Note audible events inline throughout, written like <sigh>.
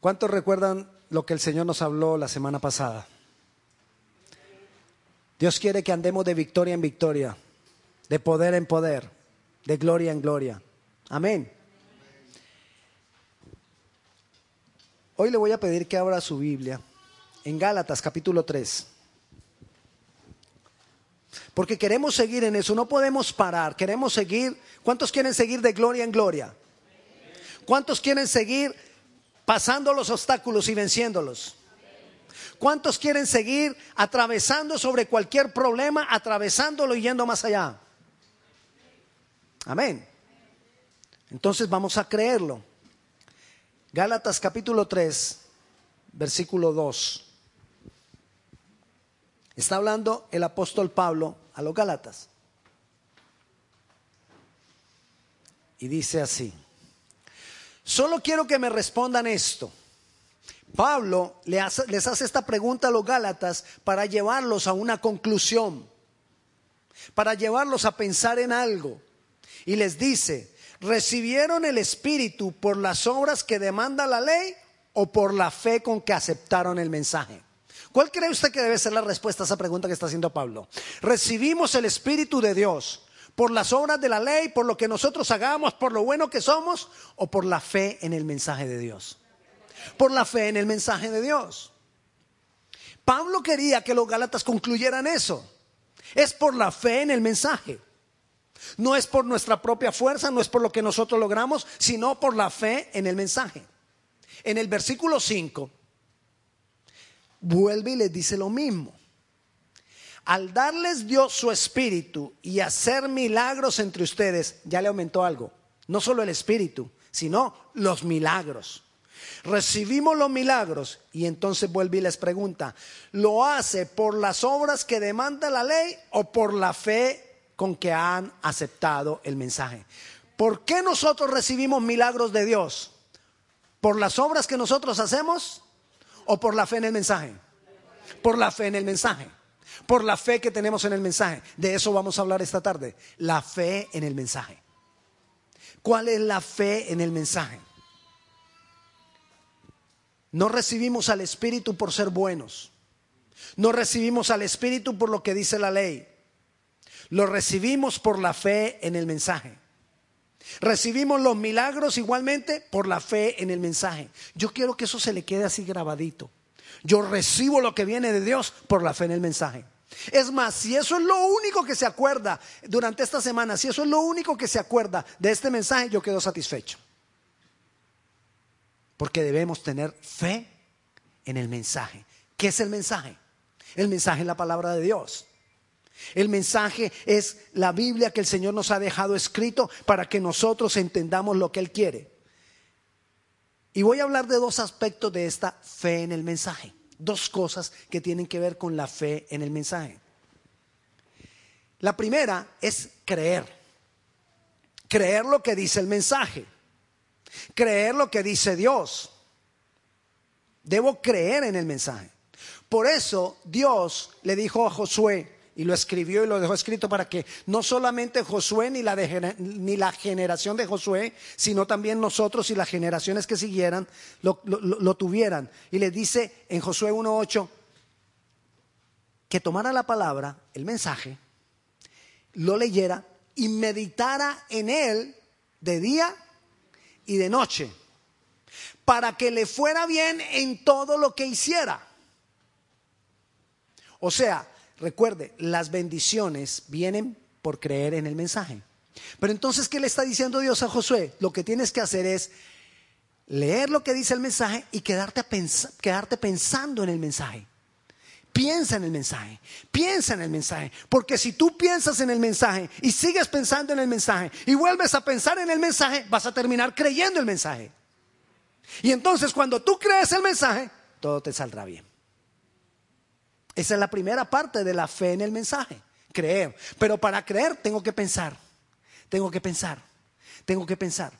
¿Cuántos recuerdan lo que el Señor nos habló la semana pasada? Dios quiere que andemos de victoria en victoria, de poder en poder, de gloria en gloria. Amén. Hoy le voy a pedir que abra su Biblia en Gálatas capítulo 3. Porque queremos seguir en eso, no podemos parar, queremos seguir. ¿Cuántos quieren seguir de gloria en gloria? ¿Cuántos quieren seguir pasando los obstáculos y venciéndolos? ¿Cuántos quieren seguir atravesando sobre cualquier problema, atravesándolo y yendo más allá? Amén. Entonces vamos a creerlo. Gálatas capítulo 3, versículo 2. Está hablando el apóstol Pablo a los Gálatas. Y dice así, solo quiero que me respondan esto. Pablo les hace esta pregunta a los Gálatas para llevarlos a una conclusión, para llevarlos a pensar en algo. Y les dice, ¿recibieron el Espíritu por las obras que demanda la ley o por la fe con que aceptaron el mensaje? ¿Cuál cree usted que debe ser la respuesta a esa pregunta que está haciendo Pablo? ¿Recibimos el Espíritu de Dios por las obras de la ley, por lo que nosotros hagamos, por lo bueno que somos o por la fe en el mensaje de Dios? Por la fe en el mensaje de Dios. Pablo quería que los Gálatas concluyeran eso. Es por la fe en el mensaje. No es por nuestra propia fuerza, no es por lo que nosotros logramos, sino por la fe en el mensaje. En el versículo 5 vuelve y les dice lo mismo. Al darles Dios su espíritu y hacer milagros entre ustedes, ya le aumentó algo. No solo el espíritu, sino los milagros. Recibimos los milagros y entonces vuelve y les pregunta, ¿lo hace por las obras que demanda la ley o por la fe con que han aceptado el mensaje. ¿Por qué nosotros recibimos milagros de Dios? ¿Por las obras que nosotros hacemos o por la fe en el mensaje? Por la fe en el mensaje. Por la fe que tenemos en el mensaje. De eso vamos a hablar esta tarde. La fe en el mensaje. ¿Cuál es la fe en el mensaje? No recibimos al Espíritu por ser buenos. No recibimos al Espíritu por lo que dice la ley. Lo recibimos por la fe en el mensaje. Recibimos los milagros igualmente por la fe en el mensaje. Yo quiero que eso se le quede así grabadito. Yo recibo lo que viene de Dios por la fe en el mensaje. Es más, si eso es lo único que se acuerda durante esta semana, si eso es lo único que se acuerda de este mensaje, yo quedo satisfecho. Porque debemos tener fe en el mensaje. ¿Qué es el mensaje? El mensaje es la palabra de Dios. El mensaje es la Biblia que el Señor nos ha dejado escrito para que nosotros entendamos lo que Él quiere. Y voy a hablar de dos aspectos de esta fe en el mensaje. Dos cosas que tienen que ver con la fe en el mensaje. La primera es creer. Creer lo que dice el mensaje. Creer lo que dice Dios. Debo creer en el mensaje. Por eso Dios le dijo a Josué, y lo escribió y lo dejó escrito para que no solamente Josué ni la, ni la generación de Josué, sino también nosotros y las generaciones que siguieran lo, lo tuvieran. Y le dice en Josué 1.8 que tomara la palabra, el mensaje, lo leyera y meditara en él de día y de noche, para que le fuera bien en todo lo que hiciera. O sea, Recuerde, las bendiciones vienen por creer en el mensaje. Pero entonces, ¿qué le está diciendo Dios a Josué? Lo que tienes que hacer es leer lo que dice el mensaje y quedarte, pensando en el mensaje. Piensa en el mensaje, piensa en el mensaje, porque si tú piensas en el mensaje y sigues pensando en el mensaje y vuelves a pensar en el mensaje, vas a terminar creyendo el mensaje. Y entonces cuando tú crees el mensaje, todo te saldrá bien. Esa es la primera parte de la fe en el mensaje, creer. Pero para creer tengo que pensar, tengo que pensar, tengo que pensar.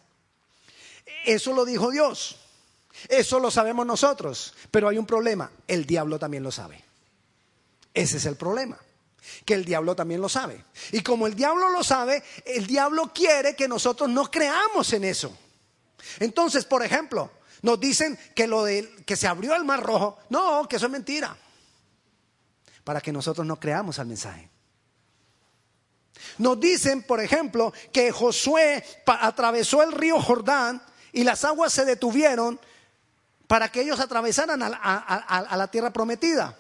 Eso lo dijo Dios, eso lo sabemos nosotros, pero hay un problema, el diablo también lo sabe. Ese es el problema, que el diablo también lo sabe. Y como el diablo lo sabe, el diablo quiere que nosotros no creamos en eso. Entonces, por ejemplo, Nos dicen que lo de que se abrió el mar rojo, no, que eso es mentira. Para que nosotros no creamos al mensaje. Nos dicen, por ejemplo, que Josué atravesó el río Jordán y las aguas se detuvieron para que ellos atravesaran a, la tierra prometida.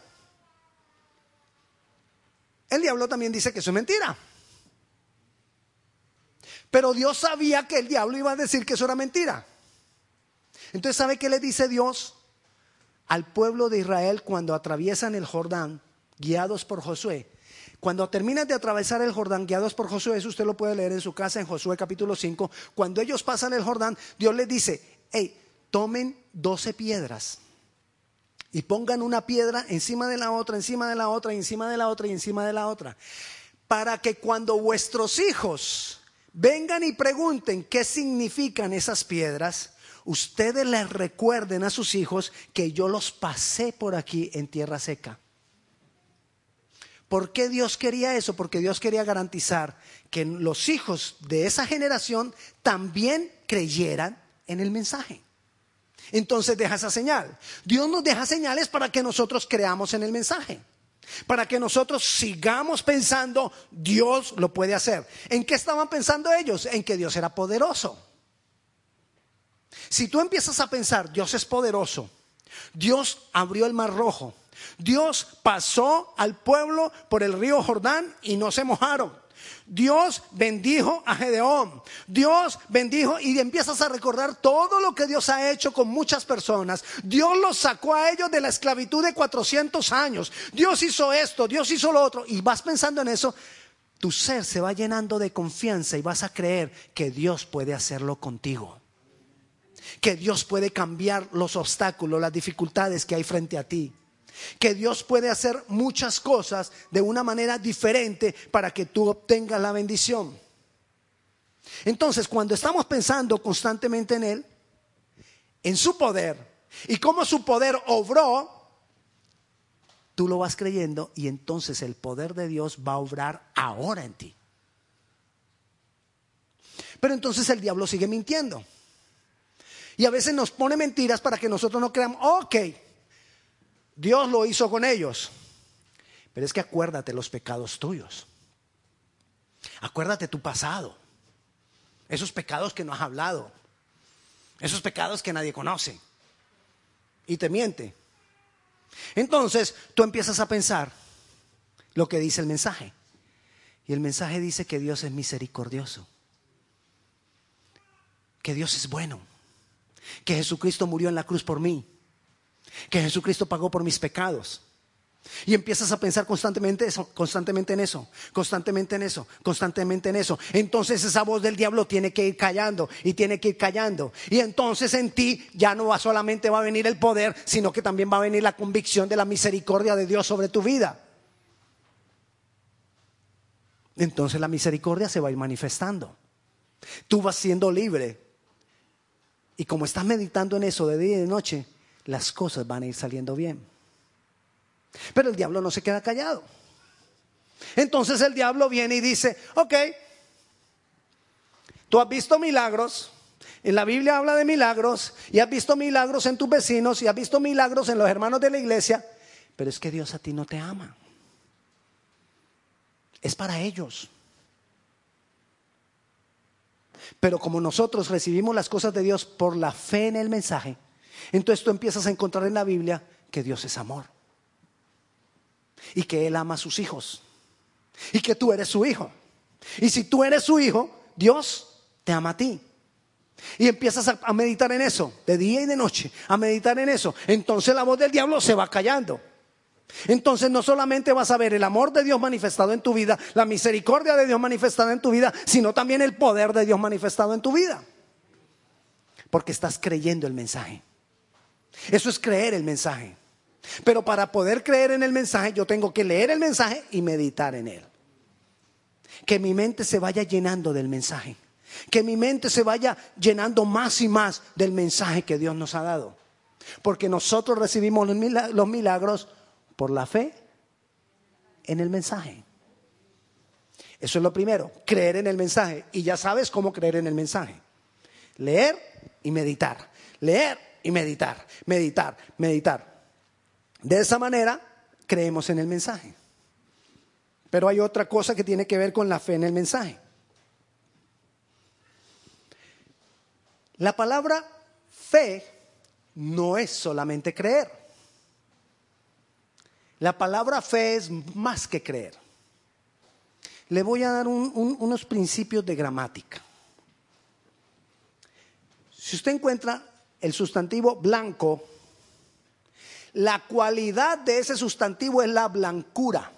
El diablo también dice que eso es mentira. Pero Dios sabía que el diablo iba a decir que eso era mentira. Entonces, ¿sabe qué le dice Dios al pueblo de Israel cuando atraviesan el Jordán, guiados por Josué? Cuando terminan de atravesar el Jordán, guiados por Josué, eso usted lo puede leer en su casa en Josué capítulo 5, cuando ellos pasan el Jordán, Dios les dice, hey, tomen doce piedras y pongan una piedra encima de la otra, encima de la otra, encima de la otra y encima de la otra, para que cuando vuestros hijos vengan y pregunten qué significan esas piedras, ustedes les recuerden a sus hijos que yo los pasé por aquí en tierra seca. ¿Por qué Dios quería eso? Porque Dios quería garantizar que los hijos de esa generación también creyeran en el mensaje. Entonces deja esa señal. Dios nos deja señales para que nosotros creamos en el mensaje. Para que nosotros sigamos pensando, Dios lo puede hacer. ¿En qué estaban pensando ellos? En que Dios era poderoso. Si tú empiezas a pensar, Dios es poderoso, Dios abrió el mar rojo, Dios pasó al pueblo por el río Jordán y no se mojaron. Dios bendijo a Gedeón. Dios bendijo y empiezas a recordar todo lo que Dios ha hecho con muchas personas. Dios los sacó a ellos de la esclavitud de 400 años. Dios hizo esto, Dios hizo lo otro. Y vas pensando en eso. Tu ser se va llenando de confianza y vas a creer que Dios puede hacerlo contigo. Que Dios puede cambiar los obstáculos, las dificultades que hay frente a ti que Dios puede hacer muchas cosas de una manera diferente para que tú obtengas la bendición. Entonces, cuando estamos pensando constantemente en Él, en su poder y cómo su poder obró, tú lo vas creyendo y entonces el poder de Dios va a obrar ahora en ti. Pero entonces el diablo sigue mintiendo. Y a veces nos pone mentiras para que nosotros no creamos, ok, Dios lo hizo con ellos. Pero es que acuérdate los pecados tuyos. Acuérdate tu pasado. Esos pecados que no has hablado. Esos pecados que nadie conoce. Y te miente. Entonces tú empiezas a pensar lo que dice el mensaje. Y el mensaje dice que Dios es misericordioso. Que Dios es bueno. Que Jesucristo murió en la cruz por mí que Jesucristo pagó por mis pecados. Y empiezas a pensar constantemente eso, constantemente en eso, constantemente en eso, constantemente en eso. Entonces esa voz del diablo tiene que ir callando y tiene que ir callando. Y entonces en ti ya no va solamente va a venir el poder, sino que también va a venir la convicción de la misericordia de Dios sobre tu vida. Entonces la misericordia se va a ir manifestando. Tú vas siendo libre. Y como estás meditando en eso de día y de noche, las cosas van a ir saliendo bien. Pero el diablo no se queda callado. Entonces el diablo viene y dice, ok, tú has visto milagros, en la Biblia habla de milagros, y has visto milagros en tus vecinos, y has visto milagros en los hermanos de la iglesia, pero es que Dios a ti no te ama. Es para ellos. Pero como nosotros recibimos las cosas de Dios por la fe en el mensaje, entonces tú empiezas a encontrar en la Biblia que Dios es amor. Y que Él ama a sus hijos. Y que tú eres su hijo. Y si tú eres su hijo, Dios te ama a ti. Y empiezas a, meditar en eso, de día y de noche, a meditar en eso. Entonces la voz del diablo se va callando. Entonces no solamente vas a ver el amor de Dios manifestado en tu vida, la misericordia de Dios manifestada en tu vida, sino también el poder de Dios manifestado en tu vida. Porque estás creyendo el mensaje. Eso es creer el mensaje. Pero para poder creer en el mensaje, yo tengo que leer el mensaje y meditar en él. Que mi mente se vaya llenando del mensaje. Que mi mente se vaya llenando más y más del mensaje que Dios nos ha dado. Porque nosotros recibimos los milagros por la fe en el mensaje. Eso es lo primero, creer en el mensaje. Y ya sabes cómo creer en el mensaje. Leer y meditar. Leer y meditar, meditar, meditar. De esa manera creemos en el mensaje. Pero hay otra cosa que tiene que ver con la fe en el mensaje. La palabra fe no es solamente creer. La palabra fe es más que creer. Le voy a dar unos principios de gramática. Si usted encuentra el sustantivo blanco, la cualidad de ese sustantivo es la blancura.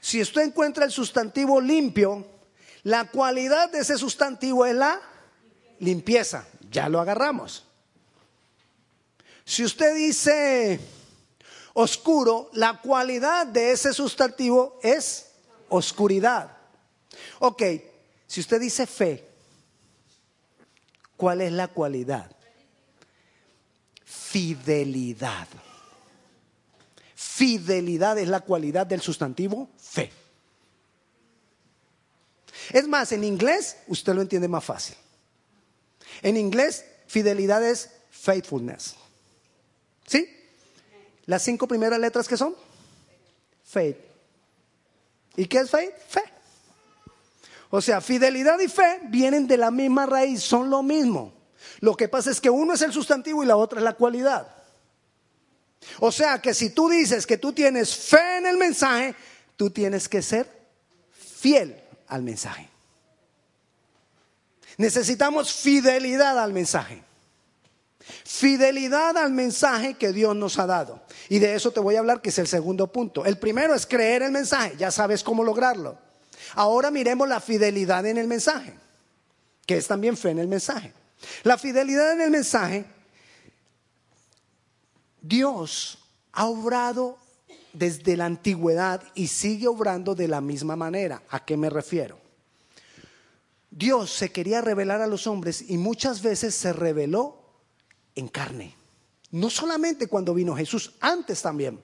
Si usted encuentra el sustantivo limpio, la cualidad de ese sustantivo es la limpieza. Ya lo agarramos. Si usted dice oscuro, la cualidad de ese sustantivo es oscuridad. Ok, si usted dice fe, ¿cuál es la cualidad? Fidelidad. Fidelidad es la cualidad del sustantivo fe. Es más, en inglés usted lo entiende más fácil. En inglés, fidelidad es faithfulness. ¿Sí? Las cinco primeras letras que son? Faith. ¿Y qué es faith? Fe. O sea, fidelidad y fe vienen de la misma raíz, son lo mismo. Lo que pasa es que uno es el sustantivo y la otra es la cualidad. O sea que si tú dices que tú tienes fe en el mensaje, tú tienes que ser fiel al mensaje. Necesitamos fidelidad al mensaje. Fidelidad al mensaje que Dios nos ha dado. Y de eso te voy a hablar, que es el segundo punto. El primero es creer el mensaje, ya sabes cómo lograrlo. Ahora miremos la fidelidad en el mensaje, que es también fe en el mensaje. La fidelidad en el mensaje, Dios ha obrado desde la antigüedad y sigue obrando de la misma manera. ¿A qué me refiero? Dios se quería revelar a los hombres y muchas veces se reveló en carne. No solamente cuando vino Jesús, antes también.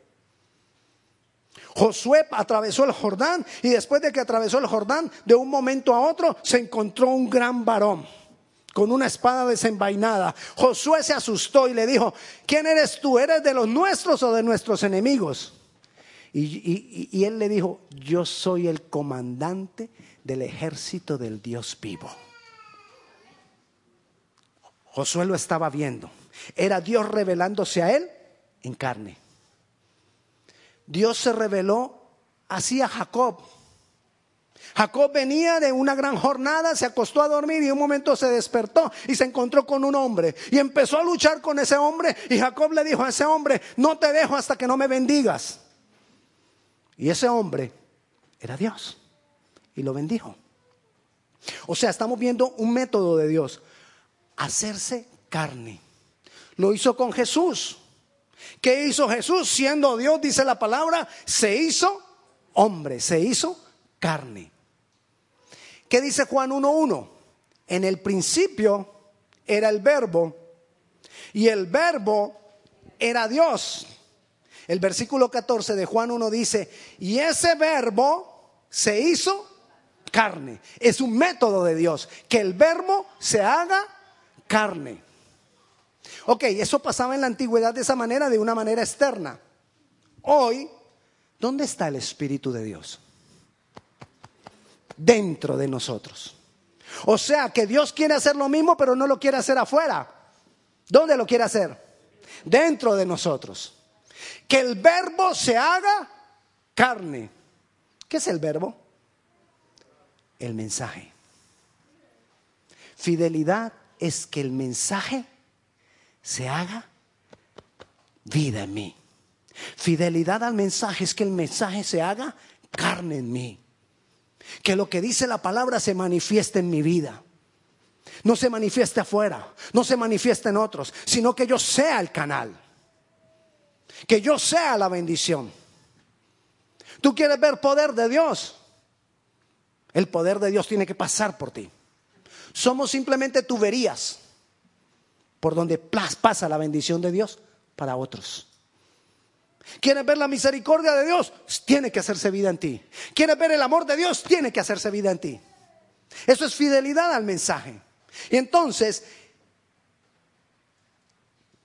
Josué atravesó el Jordán y después de que atravesó el Jordán, de un momento a otro se encontró un gran varón con una espada desenvainada. Josué se asustó y le dijo, ¿quién eres tú? ¿Eres de los nuestros o de nuestros enemigos? Y, él le dijo, yo soy el comandante del ejército del Dios vivo. Josué lo estaba viendo. Era Dios revelándose a él en carne. Dios se reveló así a Jacob. Jacob venía de una gran jornada, se acostó a dormir y un momento se despertó y se encontró con un hombre y empezó a luchar con ese hombre y Jacob le dijo a ese hombre, no te dejo hasta que no me bendigas. Y ese hombre era Dios y lo bendijo. O sea, estamos viendo un método de Dios, hacerse carne. Lo hizo con Jesús. ¿Qué hizo Jesús? Siendo Dios, dice la palabra, se hizo hombre, se hizo carne. ¿Qué dice Juan 1.1? En el principio era el verbo y el verbo era Dios. El versículo 14 de Juan 1 dice, y ese verbo se hizo carne. Es un método de Dios, que el verbo se haga carne. Ok, eso pasaba en la antigüedad de esa manera, de una manera externa. Hoy, ¿dónde está el Espíritu de Dios? Dentro de nosotros. O sea que Dios quiere hacer lo mismo, pero no lo quiere hacer afuera. ¿Dónde lo quiere hacer? Dentro de nosotros. Que el verbo se haga carne. ¿Qué es el verbo? El mensaje. Fidelidad es que el mensaje se haga vida en mí. Fidelidad al mensaje es que el mensaje se haga carne en mí. Que lo que dice la palabra se manifieste en mi vida. No se manifieste afuera, no se manifieste en otros, sino que yo sea el canal. Que yo sea la bendición. ¿Tú quieres ver poder de Dios? El poder de Dios tiene que pasar por ti. Somos simplemente tuberías por donde pasa la bendición de Dios para otros. ¿Quieres ver la misericordia de Dios? Tiene que hacerse vida en ti. ¿Quieres ver el amor de Dios? Tiene que hacerse vida en ti. Eso es fidelidad al mensaje. Y entonces,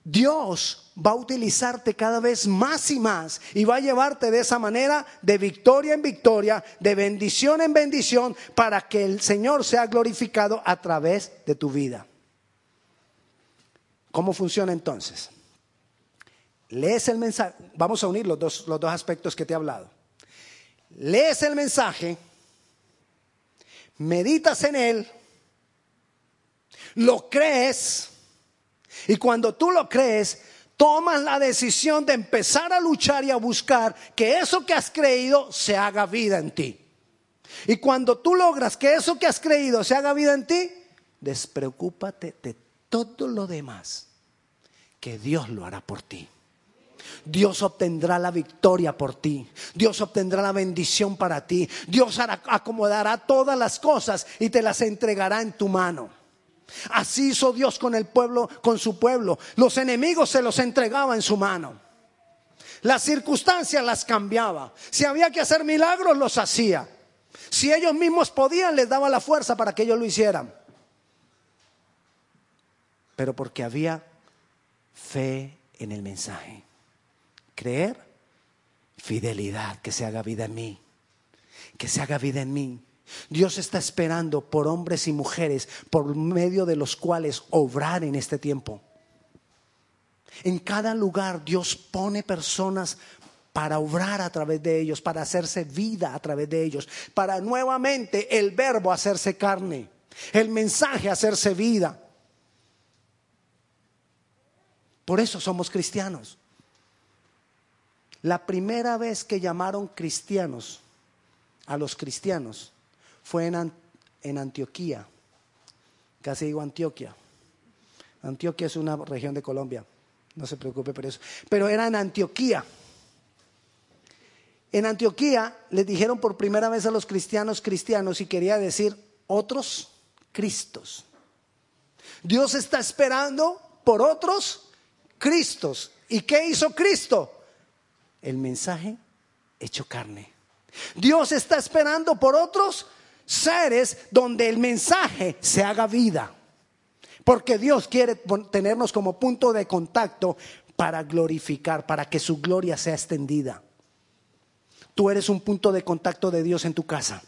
Dios va a utilizarte cada vez más y más y va a llevarte de esa manera de victoria en victoria, de bendición en bendición, para que el Señor sea glorificado a través de tu vida. ¿Cómo funciona entonces? Lees el mensaje, vamos a unir los dos, los dos aspectos que te he hablado. Lees el mensaje, meditas en él, lo crees, y cuando tú lo crees, tomas la decisión de empezar a luchar y a buscar que eso que has creído se haga vida en ti. Y cuando tú logras que eso que has creído se haga vida en ti, despreocúpate de todo lo demás, que Dios lo hará por ti. Dios obtendrá la victoria por ti. Dios obtendrá la bendición para ti. Dios acomodará todas las cosas y te las entregará en tu mano. Así hizo Dios con el pueblo, con su pueblo. Los enemigos se los entregaba en su mano. Las circunstancias las cambiaba. Si había que hacer milagros, los hacía. Si ellos mismos podían, les daba la fuerza para que ellos lo hicieran. Pero porque había fe en el mensaje. Creer, fidelidad, que se haga vida en mí. Que se haga vida en mí. Dios está esperando por hombres y mujeres por medio de los cuales obrar en este tiempo. En cada lugar Dios pone personas para obrar a través de ellos, para hacerse vida a través de ellos, para nuevamente el verbo hacerse carne, el mensaje hacerse vida. Por eso somos cristianos. La primera vez que llamaron cristianos a los cristianos fue en, Antioquía, casi digo Antioquia. Antioquia es una región de Colombia, no se preocupe por eso. Pero era en Antioquía. En Antioquía les dijeron por primera vez a los cristianos cristianos y quería decir otros Cristos. Dios está esperando por otros Cristos. ¿Y qué hizo Cristo? El mensaje hecho carne. Dios está esperando por otros seres donde el mensaje se haga vida. Porque Dios quiere tenernos como punto de contacto para glorificar, para que su gloria sea extendida. Tú eres un punto de contacto de Dios en tu casa.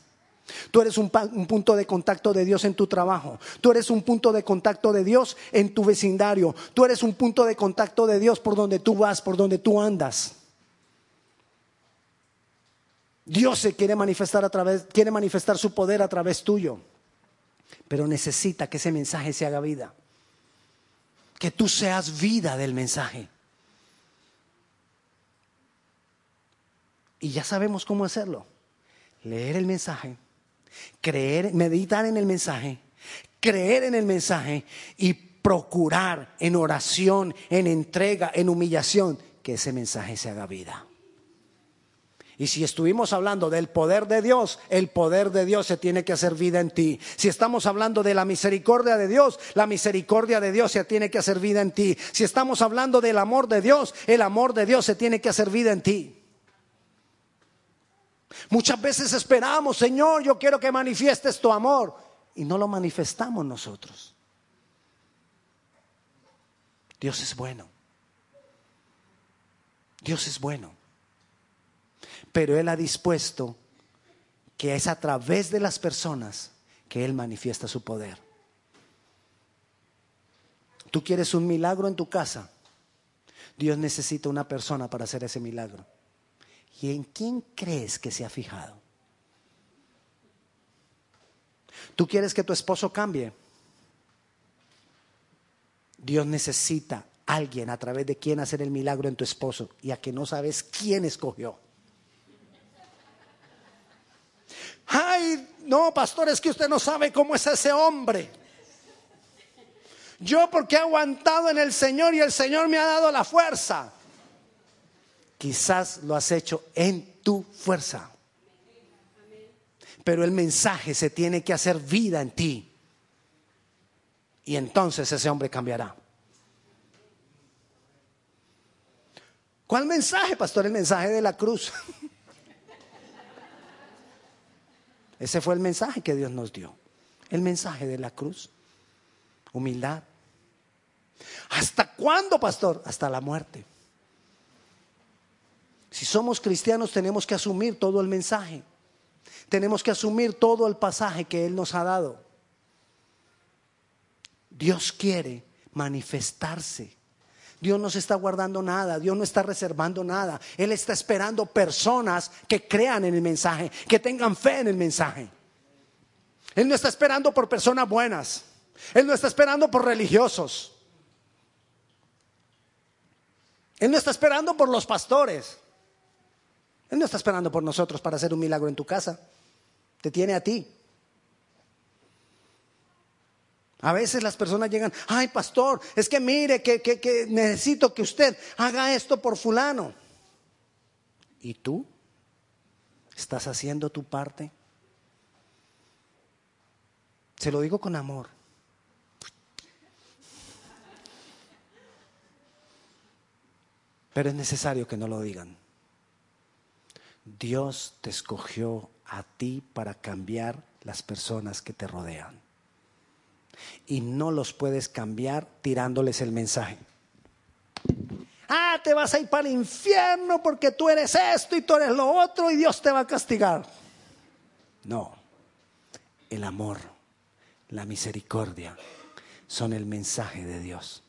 Tú eres un, punto de contacto de Dios en tu trabajo. Tú eres un punto de contacto de Dios en tu vecindario. Tú eres un punto de contacto de Dios por donde tú vas, por donde tú andas. Dios se quiere manifestar a través, quiere manifestar su poder a través tuyo. Pero necesita que ese mensaje se haga vida. Que tú seas vida del mensaje. Y ya sabemos cómo hacerlo. Leer el mensaje, creer, meditar en el mensaje, creer en el mensaje y procurar en oración, en entrega, en humillación, que ese mensaje se haga vida. Y si estuvimos hablando del poder de Dios, el poder de Dios se tiene que hacer vida en ti. Si estamos hablando de la misericordia de Dios, la misericordia de Dios se tiene que hacer vida en ti. Si estamos hablando del amor de Dios, el amor de Dios se tiene que hacer vida en ti. Muchas veces esperamos, Señor, yo quiero que manifiestes tu amor. Y no lo manifestamos nosotros. Dios es bueno. Dios es bueno pero Él ha dispuesto que es a través de las personas que Él manifiesta su poder. Tú quieres un milagro en tu casa. Dios necesita una persona para hacer ese milagro. ¿Y en quién crees que se ha fijado? ¿Tú quieres que tu esposo cambie? Dios necesita alguien a través de quien hacer el milagro en tu esposo y a que no sabes quién escogió. Ay, no, pastor, es que usted no sabe cómo es ese hombre. Yo porque he aguantado en el Señor y el Señor me ha dado la fuerza. Quizás lo has hecho en tu fuerza. Pero el mensaje se tiene que hacer vida en ti. Y entonces ese hombre cambiará. ¿Cuál mensaje, pastor? El mensaje de la cruz. <laughs> Ese fue el mensaje que Dios nos dio. El mensaje de la cruz. Humildad. ¿Hasta cuándo, pastor? Hasta la muerte. Si somos cristianos tenemos que asumir todo el mensaje. Tenemos que asumir todo el pasaje que Él nos ha dado. Dios quiere manifestarse. Dios no se está guardando nada, Dios no está reservando nada. Él está esperando personas que crean en el mensaje, que tengan fe en el mensaje. Él no está esperando por personas buenas. Él no está esperando por religiosos. Él no está esperando por los pastores. Él no está esperando por nosotros para hacer un milagro en tu casa. Te tiene a ti. A veces las personas llegan, ay pastor, es que mire que, que, necesito que usted haga esto por fulano. ¿Y tú? ¿Estás haciendo tu parte? Se lo digo con amor. Pero es necesario que no lo digan. Dios te escogió a ti para cambiar las personas que te rodean. Y no los puedes cambiar tirándoles el mensaje. Ah, te vas a ir para el infierno porque tú eres esto y tú eres lo otro y Dios te va a castigar. No, el amor, la misericordia son el mensaje de Dios.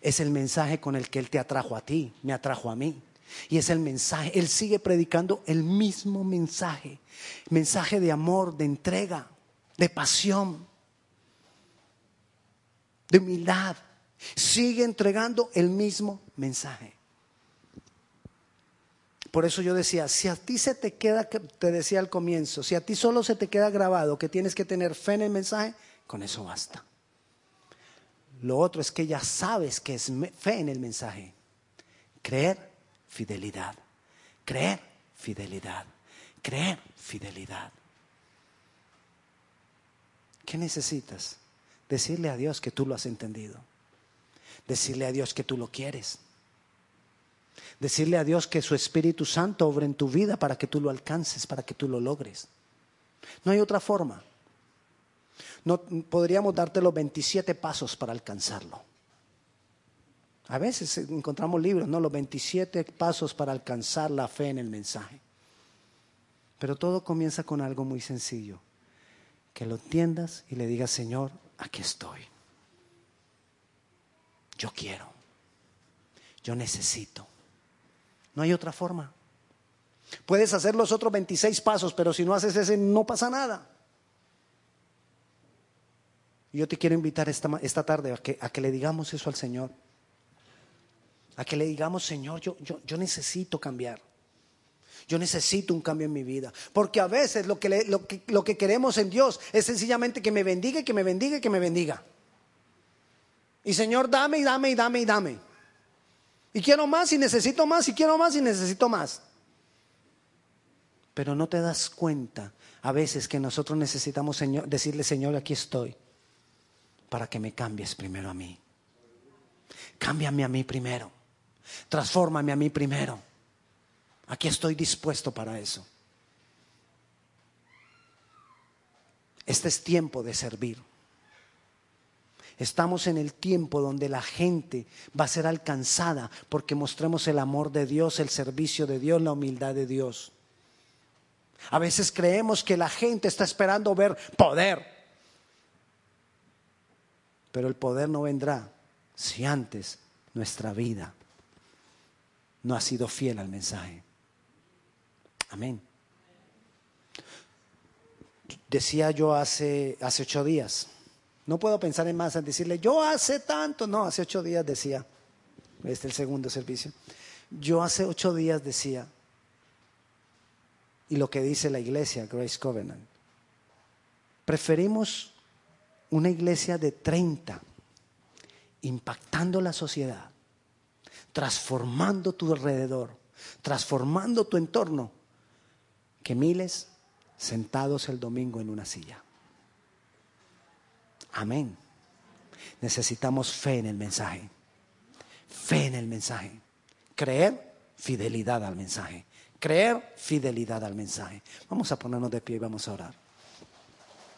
Es el mensaje con el que Él te atrajo a ti, me atrajo a mí. Y es el mensaje, Él sigue predicando el mismo mensaje, mensaje de amor, de entrega, de pasión, de humildad. Sigue entregando el mismo mensaje. Por eso yo decía, si a ti se te queda, te decía al comienzo, si a ti solo se te queda grabado que tienes que tener fe en el mensaje, con eso basta. Lo otro es que ya sabes que es fe en el mensaje. Creer, fidelidad. Creer, fidelidad. Creer, fidelidad. ¿Qué necesitas? Decirle a Dios que tú lo has entendido. Decirle a Dios que tú lo quieres. Decirle a Dios que su Espíritu Santo obre en tu vida para que tú lo alcances, para que tú lo logres. No hay otra forma. No podríamos darte los 27 pasos para alcanzarlo. A veces encontramos libros, ¿no? Los 27 pasos para alcanzar la fe en el mensaje. Pero todo comienza con algo muy sencillo. Que lo entiendas y le digas, Señor, aquí estoy. Yo quiero. Yo necesito. No hay otra forma. Puedes hacer los otros 26 pasos, pero si no haces ese, no pasa nada. Yo te quiero invitar esta, esta tarde a que, a que, le digamos eso al Señor. A que le digamos, Señor, yo, yo, yo necesito cambiar. Yo necesito un cambio en mi vida. Porque a veces lo que, lo, que, lo que queremos en Dios es sencillamente que me bendiga y que me bendiga y que me bendiga. Y Señor, dame y dame y dame y dame. Y quiero más y necesito más y quiero más y necesito más. Pero no te das cuenta a veces que nosotros necesitamos señor, decirle, Señor, aquí estoy para que me cambies primero a mí. Cámbiame a mí primero. Transfórmame a mí primero. Aquí estoy dispuesto para eso. Este es tiempo de servir. Estamos en el tiempo donde la gente va a ser alcanzada porque mostremos el amor de Dios, el servicio de Dios, la humildad de Dios. A veces creemos que la gente está esperando ver poder, pero el poder no vendrá si antes nuestra vida no ha sido fiel al mensaje. Amén. Decía yo hace, hace ocho días, no puedo pensar en más, en decirle, yo hace tanto, no, hace ocho días decía, este es el segundo servicio, yo hace ocho días decía, y lo que dice la iglesia, Grace Covenant, preferimos una iglesia de 30, impactando la sociedad, transformando tu alrededor, transformando tu entorno, que miles sentados el domingo en una silla. Amén. Necesitamos fe en el mensaje. Fe en el mensaje. Creer, fidelidad al mensaje. Creer, fidelidad al mensaje. Vamos a ponernos de pie y vamos a orar.